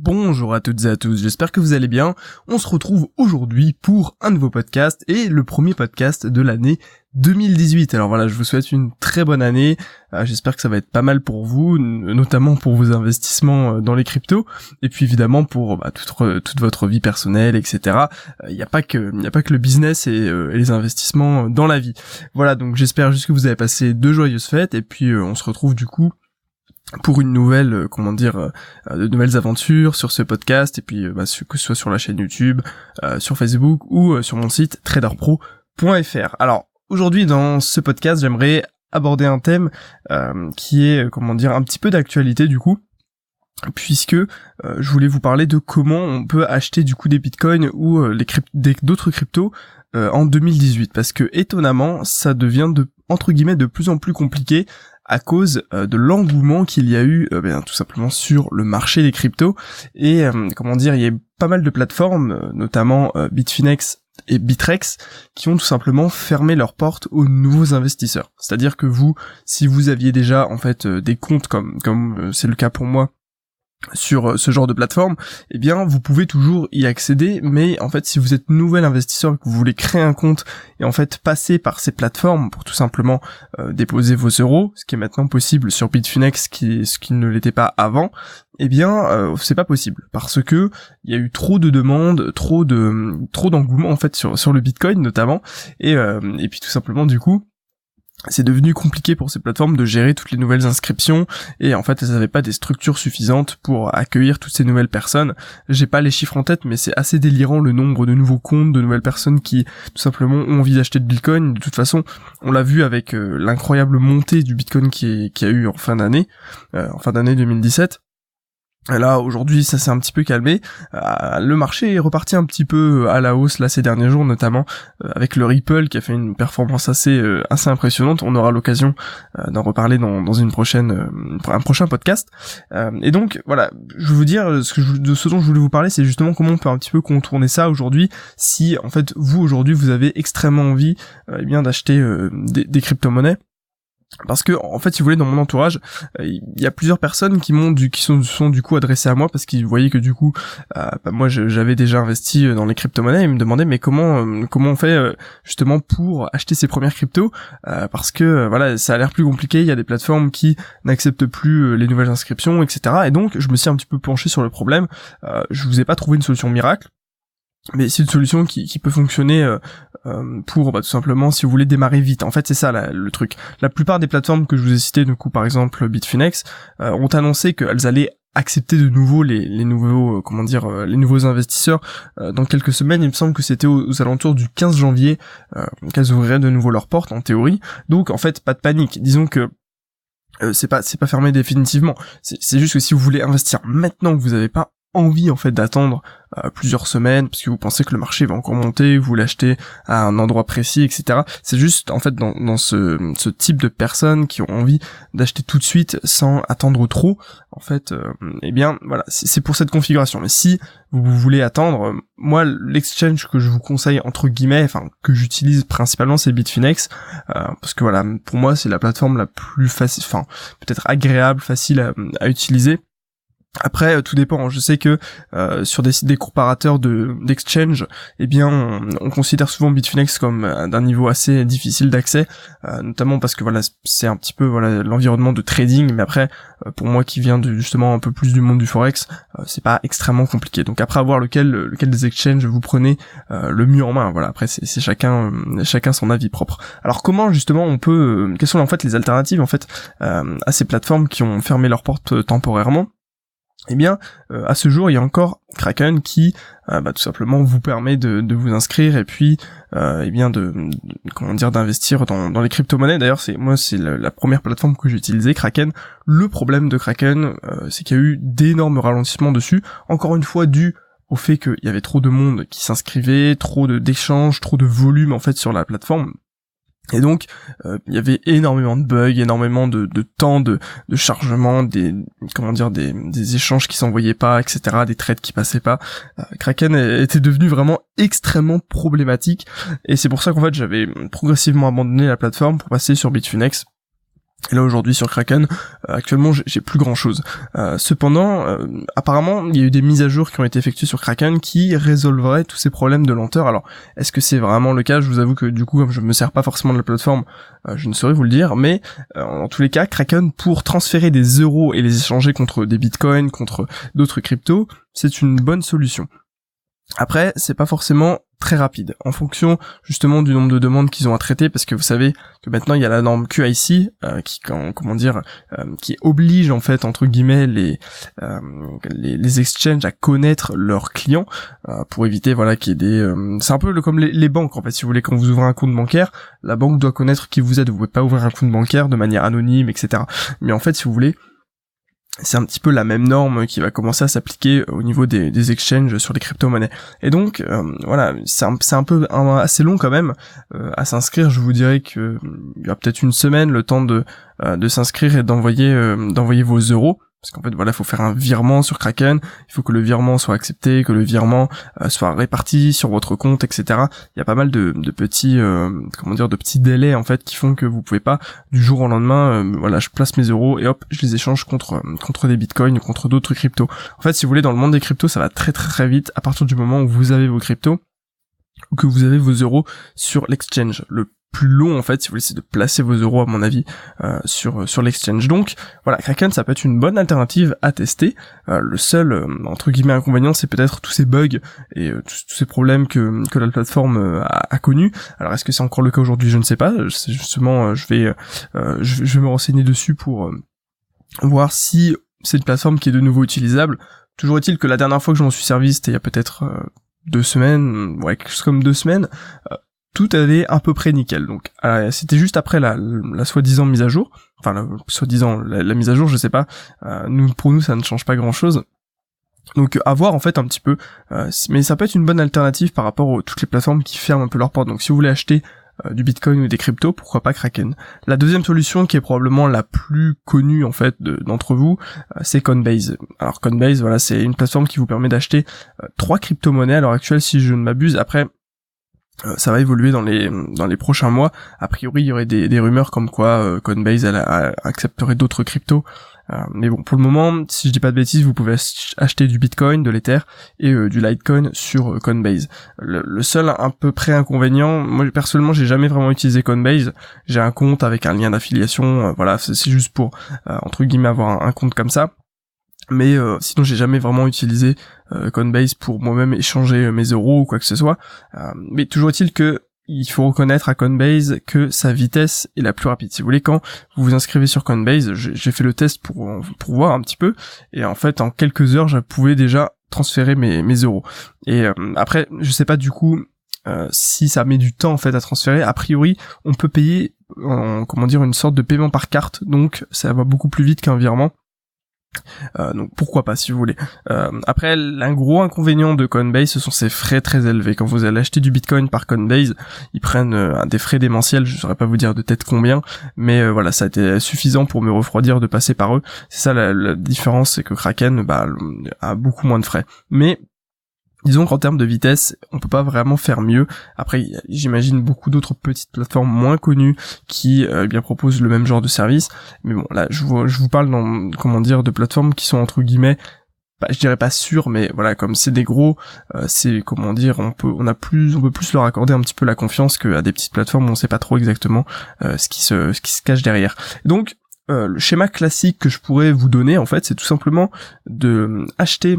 Bonjour à toutes et à tous, j'espère que vous allez bien. On se retrouve aujourd'hui pour un nouveau podcast et le premier podcast de l'année 2018. Alors voilà, je vous souhaite une très bonne année. Euh, j'espère que ça va être pas mal pour vous, notamment pour vos investissements euh, dans les cryptos et puis évidemment pour bah, toute, votre vie personnelle, etc. Il n'y a pas que le business et, et, les investissements dans la vie. Voilà, donc j'espère juste que vous avez passé deux joyeuses fêtes et puis on se retrouve du coup pour une nouvelle, euh, comment dire, euh, de nouvelles aventures sur ce podcast et puis euh, bah, que ce soit sur la chaîne YouTube, sur Facebook ou sur mon site traderpro.fr. Alors aujourd'hui dans ce podcast, j'aimerais aborder un thème qui est, comment dire, un petit peu d'actualité du coup puisque je voulais vous parler de comment on peut acheter du coup des bitcoins ou les d'autres cryptos en 2018 parce que étonnamment ça devient de entre guillemets de plus en plus compliqué à cause euh, de l'engouement qu'il y a eu euh, ben, tout simplement sur le marché des cryptos et euh, comment dire il y a pas mal de plateformes notamment Bitfinex et Bitrex qui ont tout simplement fermé leurs portes aux nouveaux investisseurs. C'est-à-dire que vous, si vous aviez déjà en fait des comptes comme comme c'est le cas pour moi sur euh, ce genre de plateforme, eh bien vous pouvez toujours y accéder, mais en fait si vous êtes nouvel investisseur et que vous voulez créer un compte et en fait passer par ces plateformes pour tout simplement euh, déposer vos euros, ce qui est maintenant possible sur Bitfinex, qui, ce qui ne l'était pas avant, eh bien euh, c'est pas possible. Parce que il y a eu trop de demandes, trop de trop d'engouement en fait sur sur le Bitcoin notamment, et et puis tout simplement du coup c'est devenu compliqué pour ces plateformes de gérer toutes les nouvelles inscriptions et en fait elles n'avaient pas des structures suffisantes pour accueillir toutes ces nouvelles personnes. J'ai pas les chiffres en tête mais c'est assez délirant le nombre de nouveaux comptes, de nouvelles personnes qui tout simplement ont envie d'acheter de Bitcoin. De toute façon, on l'a vu avec euh, l'incroyable montée du Bitcoin qui, qui a eu en fin d'année, euh, en fin d'année 2017. Là aujourd'hui ça s'est un petit peu calmé, euh, le marché est reparti un petit peu à la hausse là ces derniers jours notamment euh, avec le Ripple qui a fait une performance assez euh, assez impressionnante. On aura l'occasion d'en reparler dans, dans une prochaine un prochain podcast. et donc voilà, je veux vous dire de ce dont je voulais vous parler, c'est justement comment on peut un petit peu contourner ça aujourd'hui si en fait vous aujourd'hui vous avez extrêmement envie eh bien d'acheter des, des crypto-monnaies parce que en fait si vous voulez dans mon entourage euh, il y a plusieurs personnes qui m'ont du qui sont, sont du coup adressées à moi parce qu'ils voyaient que du coup euh, bah, moi j'avais déjà investi euh, dans les crypto-monnaies. Et ils me demandaient mais comment comment on fait justement pour acheter ses premières cryptos? Parce que voilà ça a l'air plus compliqué. Il y a des plateformes qui n'acceptent plus les nouvelles inscriptions etc et donc je me suis un petit peu penché sur le problème. Je vous ai pas trouvé une solution miracle mais c'est une solution qui, qui peut fonctionner euh, euh, pour bah, tout simplement si vous voulez démarrer vite. En fait, c'est ça le truc. La plupart des plateformes que je vous ai citées, du coup par exemple Bitfinex, euh, ont annoncé qu'elles allaient accepter de nouveau les, nouveaux comment dire les nouveaux investisseurs dans quelques semaines il me semble que c'était aux, alentours du 15 janvier qu'elles ouvriraient de nouveau leurs portes en théorie donc en fait pas de panique disons que c'est pas c'est pas fermé définitivement c'est juste que si vous voulez investir maintenant que vous n'avez pas envie en fait d'attendre euh, plusieurs semaines parce que vous pensez que le marché va encore monter, vous l'achetez à un endroit précis, etc. C'est juste en fait dans, ce, type de personnes qui ont envie d'acheter tout de suite sans attendre trop. En fait, euh, eh bien voilà, c'est pour cette configuration. Mais si vous voulez attendre, euh, moi l'exchange que je vous conseille entre guillemets, enfin que j'utilise principalement, c'est Bitfinex parce que voilà, pour moi c'est la plateforme la plus facile, enfin peut-être agréable, facile à utiliser après, euh, tout dépend. Je sais que euh, sur des des comparateurs de d'exchange, eh bien, on, considère souvent Bitfinex comme euh, d'un niveau assez difficile d'accès, notamment parce que voilà, c'est un petit peu voilà l'environnement de trading. Mais après, pour moi qui viens de, justement un peu plus du monde du forex, c'est pas extrêmement compliqué. Donc après avoir lequel lequel des exchanges vous prenez le mieux en main. Voilà. Après, c'est chacun chacun son avis propre. Alors comment justement on peut, quelles sont en fait les alternatives en fait à ces plateformes qui ont fermé leurs portes temporairement? Eh bien, euh, à ce jour, il y a encore Kraken qui, euh, bah, tout simplement, vous permet de, vous inscrire et puis, euh, eh bien, comment dire, d'investir dans, les crypto-monnaies. D'ailleurs, c'est moi, c'est la, première plateforme que j'ai utilisée, Kraken. Le problème de Kraken, c'est qu'il y a eu d'énormes ralentissements dessus. Encore une fois, dû au fait qu'il y avait trop de monde qui s'inscrivait, trop d'échanges, trop de volume en fait sur la plateforme. Et donc, euh, il y avait énormément de bugs, énormément de, temps de, de, chargement, des comment dire, des, échanges qui s'envoyaient pas, etc., des trades qui passaient pas. Euh, Kraken était devenu vraiment extrêmement problématique, et c'est pour ça qu'en fait j'avais progressivement abandonné la plateforme pour passer sur Bitfinex Et là aujourd'hui sur Kraken, euh, actuellement j'ai plus grand chose. Euh, cependant, euh, apparemment il y a eu des mises à jour qui ont été effectuées sur Kraken qui résolveraient tous ces problèmes de lenteur. Alors est-ce que c'est vraiment le cas? Je vous avoue que du coup comme je me sers pas forcément de la plateforme, je ne saurais vous le dire. Mais en tous les cas, Kraken pour transférer des euros et les échanger contre des bitcoins, contre d'autres cryptos, c'est une bonne solution. Après, c'est pas forcément très rapide. En fonction justement du nombre de demandes qu'ils ont à traiter parce que vous savez que maintenant il y a la norme QIC euh, qui comment dire euh, qui oblige en fait entre guillemets les euh, les, exchanges à connaître leurs clients pour éviter voilà qu'il y ait des c'est un peu comme les, les, banques en fait si vous voulez. Quand vous ouvrez un compte bancaire la banque doit connaître qui vous êtes. Vous pouvez pas ouvrir un compte bancaire de manière anonyme etc mais en fait si vous voulez c'est un petit peu la même norme qui va commencer à s'appliquer au niveau des, des, exchanges sur les crypto-monnaies. Et donc, euh, voilà, c'est un, un, peu assez long quand même euh, à s'inscrire. Je vous dirais qu'il y a peut-être une semaine le temps de, euh, de s'inscrire et d'envoyer d'envoyer vos euros parce qu'en fait voilà il faut faire un virement sur Kraken. Il faut que le virement soit accepté que le virement euh, soit réparti sur votre compte etc il y a pas mal de, de petits euh, comment dire de petits délais en fait qui font que vous pouvez pas du jour au lendemain euh, voilà je place mes euros et hop je les échange contre contre des bitcoins contre d'autres cryptos. En fait si vous voulez dans le monde des cryptos ça va très très très vite. À partir du moment où vous avez vos cryptos ou que vous avez vos euros sur l'exchange. Le plus long en fait si vous voulez de placer vos euros à mon avis euh, sur sur l'exchange. Donc voilà Kraken ça peut être une bonne alternative à tester. Euh, le seul euh, entre guillemets inconvénient c'est peut-être tous ces bugs et tous, ces problèmes que que la plateforme a, a connu alors est-ce que c'est encore le cas aujourd'hui? Je ne sais pas. C'est justement je vais je, je, vais me renseigner dessus pour voir si c'est une plateforme qui est de nouveau utilisable toujours est-il que la dernière fois que je m'en suis servi c'était il y a peut-être deux semaines ouais comme deux semaines tout allait à peu près nickel. Donc euh, c'était juste après la, la soi-disant mise à jour, enfin la soi-disant la, mise à jour, je sais pas. Euh, nous pour nous ça ne change pas grand-chose. Donc à voir en fait un petit peu, euh, mais ça peut être une bonne alternative par rapport à toutes les plateformes qui ferment un peu leurs portes. Donc si vous voulez acheter du Bitcoin ou des cryptos, pourquoi pas Kraken? La deuxième solution qui est probablement la plus connue en fait d'entre vous, c'est Coinbase. Alors Coinbase, voilà, c'est une plateforme qui vous permet d'acheter trois crypto-monnaies à l'heure actuelle si je ne m'abuse. Après, euh, ça va évoluer dans les dans les prochains mois. A priori, il y aurait des, rumeurs comme quoi euh, Coinbase accepterait d'autres cryptos. Euh, mais bon, pour le moment, si je dis pas de bêtises, vous pouvez acheter du Bitcoin, de l'Ether et du Litecoin sur Coinbase. Le, seul un peu près inconvénient, moi personnellement, j'ai jamais vraiment utilisé Coinbase. J'ai un compte avec un lien d'affiliation. voilà, c'est juste pour entre guillemets avoir un compte comme ça mais euh, sinon j'ai jamais vraiment utilisé euh, Coinbase pour moi-même échanger euh, mes euros ou quoi que ce soit. mais toujours est-il que il faut reconnaître à Coinbase que sa vitesse est la plus rapide. Si vous voulez, quand vous vous inscrivez sur Coinbase, j'ai fait le test pour, pour voir un petit peu, et en fait, en quelques heures, je pouvais déjà transférer mes, mes euros. Et après, je sais pas du coup si ça met du temps en fait à transférer. A priori, on peut payer, en, comment dire, une sorte de paiement par carte, donc ça va beaucoup plus vite qu'un virement. Euh, donc pourquoi pas si vous voulez. Euh, après, un gros inconvénient de Coinbase, ce sont ses frais très élevés. Quand vous allez acheter du Bitcoin par Coinbase, ils prennent euh, des frais démentiels. Je saurais pas vous dire de tête combien, mais voilà, ça a été suffisant pour me refroidir de passer par eux. C'est ça la, la différence, c'est que Kraken bah, a beaucoup moins de frais. Mais Disons qu'en termes de vitesse, on peut pas vraiment faire mieux. Après, j'imagine beaucoup d'autres petites plateformes moins connues qui euh, eh bien proposent le même genre de service. Mais bon, là, je vous, parle dans, comment dire, de plateformes qui sont entre guillemets, bah, je dirais pas sûres, mais voilà, comme c'est des gros, euh, c'est comment dire, on peut, on a plus, on peut plus leur accorder un petit peu la confiance qu'à des petites plateformes où on sait pas trop exactement euh, ce qui se, ce qui se cache derrière. Donc, le schéma classique que je pourrais vous donner, en fait, c'est tout simplement de acheter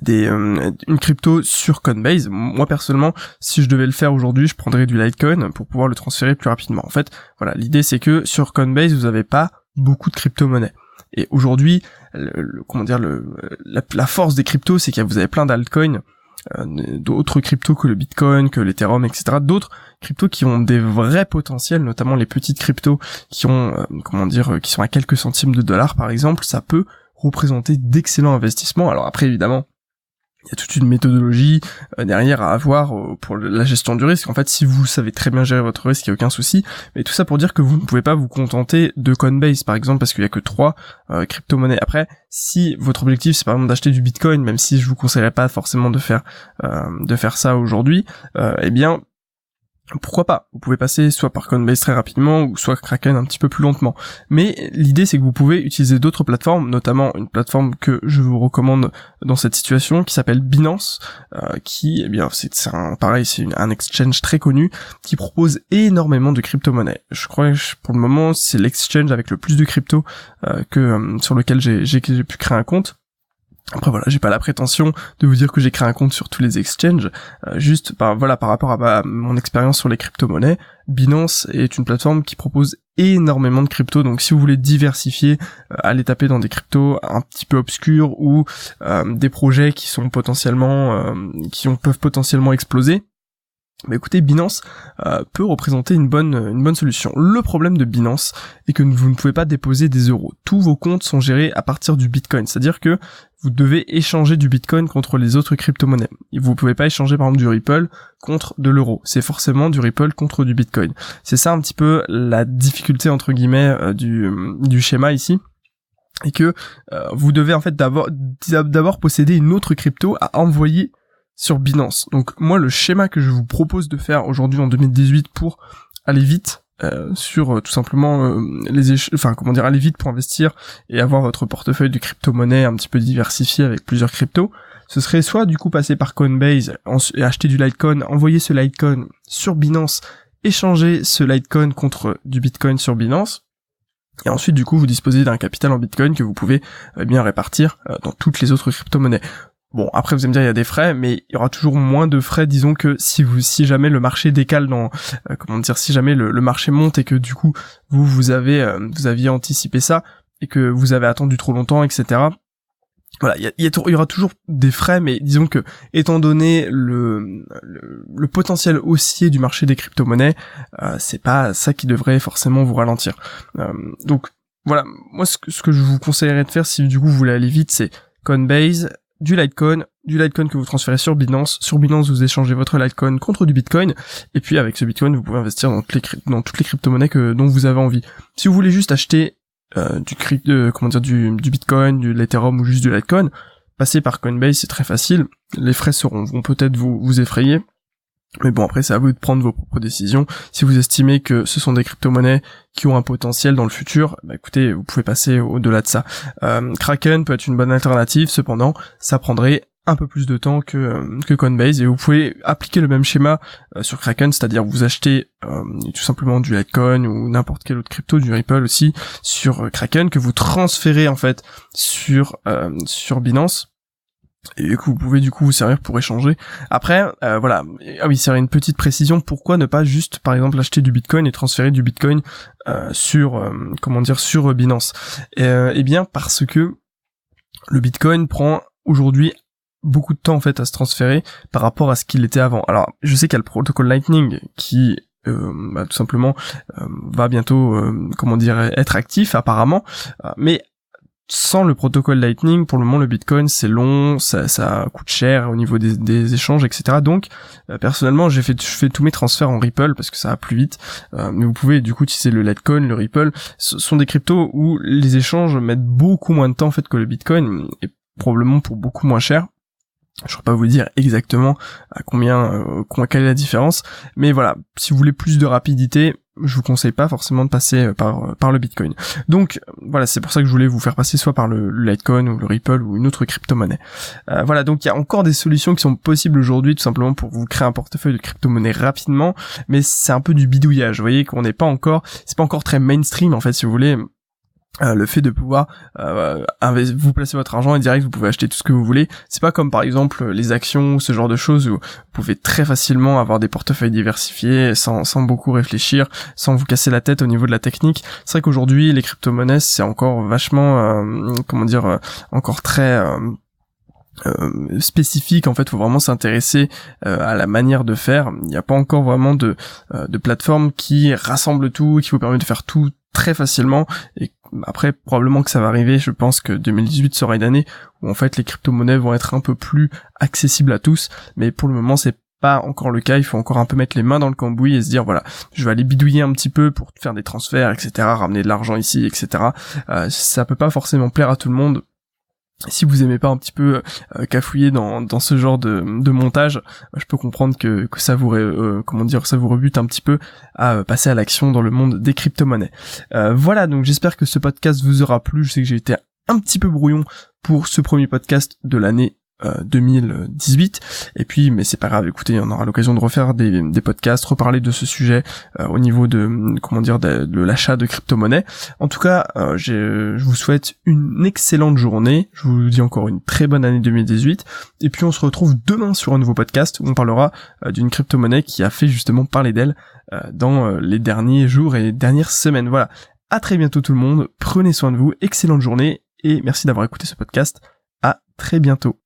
des euh, une crypto sur Coinbase. Moi personnellement, si je devais le faire aujourd'hui, je prendrais du Litecoin pour pouvoir le transférer plus rapidement. En fait, voilà, l'idée c'est que sur Coinbase, vous n'avez pas beaucoup de crypto-monnaies. Et aujourd'hui, comment dire, le, la, force des cryptos, c'est que vous avez plein d'altcoins, euh, d'autres cryptos que le Bitcoin, que l'Ethereum, etc. D'autres cryptos qui ont des vrais potentiels, notamment les petites cryptos qui ont, euh, comment dire, qui sont à quelques centimes de dollars par exemple, ça peut représenter d'excellents investissements. Alors après, évidemment, il y a toute une méthodologie euh, derrière à avoir euh, pour la gestion du risque. En fait, si vous savez très bien gérer votre risque, il n'y a aucun souci. Mais tout ça pour dire que vous ne pouvez pas vous contenter de Coinbase, par exemple, parce qu'il y a que trois euh, crypto-monnaies. Après, si votre objectif c'est par exemple d'acheter du Bitcoin, même si je vous conseillerais pas forcément de faire de faire ça aujourd'hui, eh bien pourquoi pas Vous pouvez passer soit par Coinbase très rapidement ou soit Kraken un petit peu plus lentement. Mais l'idée c'est que vous pouvez utiliser d'autres plateformes, notamment une plateforme que je vous recommande dans cette situation qui s'appelle Binance, euh, qui eh bien c'est un pareil c'est un exchange très connu qui propose énormément de crypto-monnaies. Je crois que pour le moment c'est l'exchange avec le plus de crypto euh, que euh, sur lequel j'ai pu créer un compte. Après voilà, j'ai pas la prétention de vous dire que j'ai créé un compte sur tous les exchanges, euh, juste par voilà par rapport à, mon expérience sur les crypto-monnaies, Binance est une plateforme qui propose énormément de crypto, donc si vous voulez diversifier, euh, allez taper dans des cryptos un petit peu obscurs ou euh, des projets qui sont potentiellement qui peuvent potentiellement exploser, bah écoutez, Binance euh, peut représenter une bonne, une bonne solution. Le problème de Binance est que vous ne pouvez pas déposer des euros. Tous vos comptes sont gérés à partir du Bitcoin, c'est-à-dire que vous devez échanger du Bitcoin contre les autres crypto-monnaies. Vous ne pouvez pas échanger par exemple du Ripple contre de l'euro. C'est forcément du Ripple contre du Bitcoin. C'est ça un petit peu la difficulté entre guillemets euh, du, du schéma ici et que euh, vous devez en fait d'abord d'abord posséder une autre crypto à envoyer sur Binance. Donc moi le schéma que je vous propose de faire aujourd'hui en 2018 pour aller vite euh, sur euh, tout simplement euh, les enfin comment dire aller vite pour investir et avoir votre portefeuille de crypto-monnaie un petit peu diversifié avec plusieurs cryptos, ce serait soit du coup passer par Coinbase et acheter du Litecoin, envoyer ce Litecoin sur Binance, échanger ce Litecoin contre du Bitcoin sur Binance. Et ensuite, du coup, vous disposez d'un capital en Bitcoin que vous pouvez bien répartir dans toutes les autres crypto-monnaies. Bon, après vous allez me dire il y a des frais, mais il y aura toujours moins de frais, disons que si vous, si jamais le marché décale dans, euh, comment dire, si jamais le, marché monte et que du coup vous vous avez, euh, vous aviez anticipé ça et que vous avez attendu trop longtemps, etc. Voilà, il y, y, aura toujours des frais, mais disons que étant donné le, le, potentiel haussier du marché des crypto-monnaies, euh, c'est pas ça qui devrait forcément vous ralentir. donc voilà, moi ce que, ce que je vous conseillerais de faire si du coup vous voulez aller vite, c'est Coinbase, du Litecoin, du Litecoin que vous transférez sur Binance. Sur Binance, vous échangez votre Litecoin contre du Bitcoin. Et puis avec ce Bitcoin, vous pouvez investir dans, toutes les, crypto-monnaies que, dont vous avez envie. Si vous voulez juste acheter euh, du, euh, comment dire, du, Bitcoin, du Ethereum ou juste du Litecoin, passez par Coinbase, c'est très facile. Les frais seront, vont peut-être vous effrayer. Mais bon, après, c'est à vous de prendre vos propres décisions. Si vous estimez que ce sont des crypto-monnaies qui ont un potentiel dans le futur, bah écoutez, vous pouvez passer au-delà de ça. Euh, Kraken peut être une bonne alternative, cependant, ça prendrait un peu plus de temps que, euh, que Coinbase et vous pouvez appliquer le même schéma euh, sur Kraken, c'est-à-dire vous achetez tout simplement du Litecoin ou n'importe quel autre crypto, du Ripple aussi sur Kraken que vous transférez en fait sur sur Binance et que vous pouvez du coup vous servir pour échanger. Après, euh, voilà, ah oui, c'est une petite précision. Pourquoi ne pas juste, par exemple, acheter du Bitcoin et transférer du Bitcoin euh, sur, euh, comment dire, sur Binance? Eh bien, parce que le Bitcoin prend aujourd'hui beaucoup de temps en fait à se transférer par rapport à ce qu'il était avant. Alors, je sais qu'il y a le protocole Lightning qui bah, tout simplement va bientôt comment dire être actif apparemment mais sans le protocole Lightning, pour le moment, le Bitcoin, c'est long, ça, ça coûte cher au niveau des, échanges, etc. Donc, euh, personnellement, j'ai fait, je fais tous mes transferts en Ripple parce que ça va plus vite. Euh, mais vous pouvez, du coup, utiliser le Litecoin, le Ripple. Ce sont des cryptos où les échanges mettent beaucoup moins de temps, en fait, que le Bitcoin, et probablement pour beaucoup moins cher. Je ne vais pas vous dire exactement à combien, euh, quelle est la différence, mais voilà, si vous voulez plus de rapidité, je vous conseille pas forcément de passer euh, par euh, par le Bitcoin. Donc voilà, c'est pour ça que je voulais vous faire passer soit par le, Litecoin ou le Ripple ou une autre crypto-monnaie. Euh, voilà, donc il y a encore des solutions qui sont possibles aujourd'hui tout simplement pour vous créer un portefeuille de crypto-monnaie rapidement, mais c'est un peu du bidouillage. Vous voyez qu'on n'est pas encore, c'est pas encore très mainstream en fait si vous voulez. Euh, le fait de pouvoir euh, vous placer votre argent et direct vous pouvez acheter tout ce que vous voulez. C'est pas comme par exemple les actions ce genre de choses où vous pouvez très facilement avoir des portefeuilles diversifiés sans, sans beaucoup réfléchir sans vous casser la tête au niveau de la technique. C'est vrai qu'aujourd'hui les crypto-monnaies c'est encore vachement euh, comment dire euh, encore très spécifique. En fait faut vraiment s'intéresser à la manière de faire. Il n'y a pas encore vraiment de, de plateforme qui rassemble tout qui vous permet de faire tout très facilement et après, probablement que ça va arriver. Je pense que 2018 sera une année où en fait les crypto-monnaies vont être un peu plus accessibles à tous. Mais pour le moment, c'est pas encore le cas. Il faut encore un peu mettre les mains dans le cambouis et se dire voilà, je vais aller bidouiller un petit peu pour faire des transferts, etc., ramener de l'argent ici, etc. Euh, ça peut pas forcément plaire à tout le monde. Si vous aimez pas un petit peu euh, cafouiller dans, dans ce genre de, de montage, euh, je peux comprendre que, que ça vous euh, comment dire ça vous rebute un petit peu à passer à l'action dans le monde des crypto-monnaies. voilà, donc j'espère que ce podcast vous aura plu. Je sais que j'ai été un petit peu brouillon pour ce premier podcast de l'année 2018 euh, et puis mais c'est pas grave écoutez on aura l'occasion de refaire des, des, podcasts reparler de ce sujet euh, au niveau de comment dire de, l'achat de crypto-monnaies. En tout cas euh, je vous souhaite une excellente journée. Je vous dis encore une très bonne année 2018 et puis on se retrouve demain sur un nouveau podcast où on parlera d'une crypto-monnaie qui a fait justement parler d'elle dans les derniers jours et les dernières semaines. Voilà. À très bientôt tout le monde. Prenez soin de vous. Excellente journée. Et merci d'avoir écouté ce podcast. À très bientôt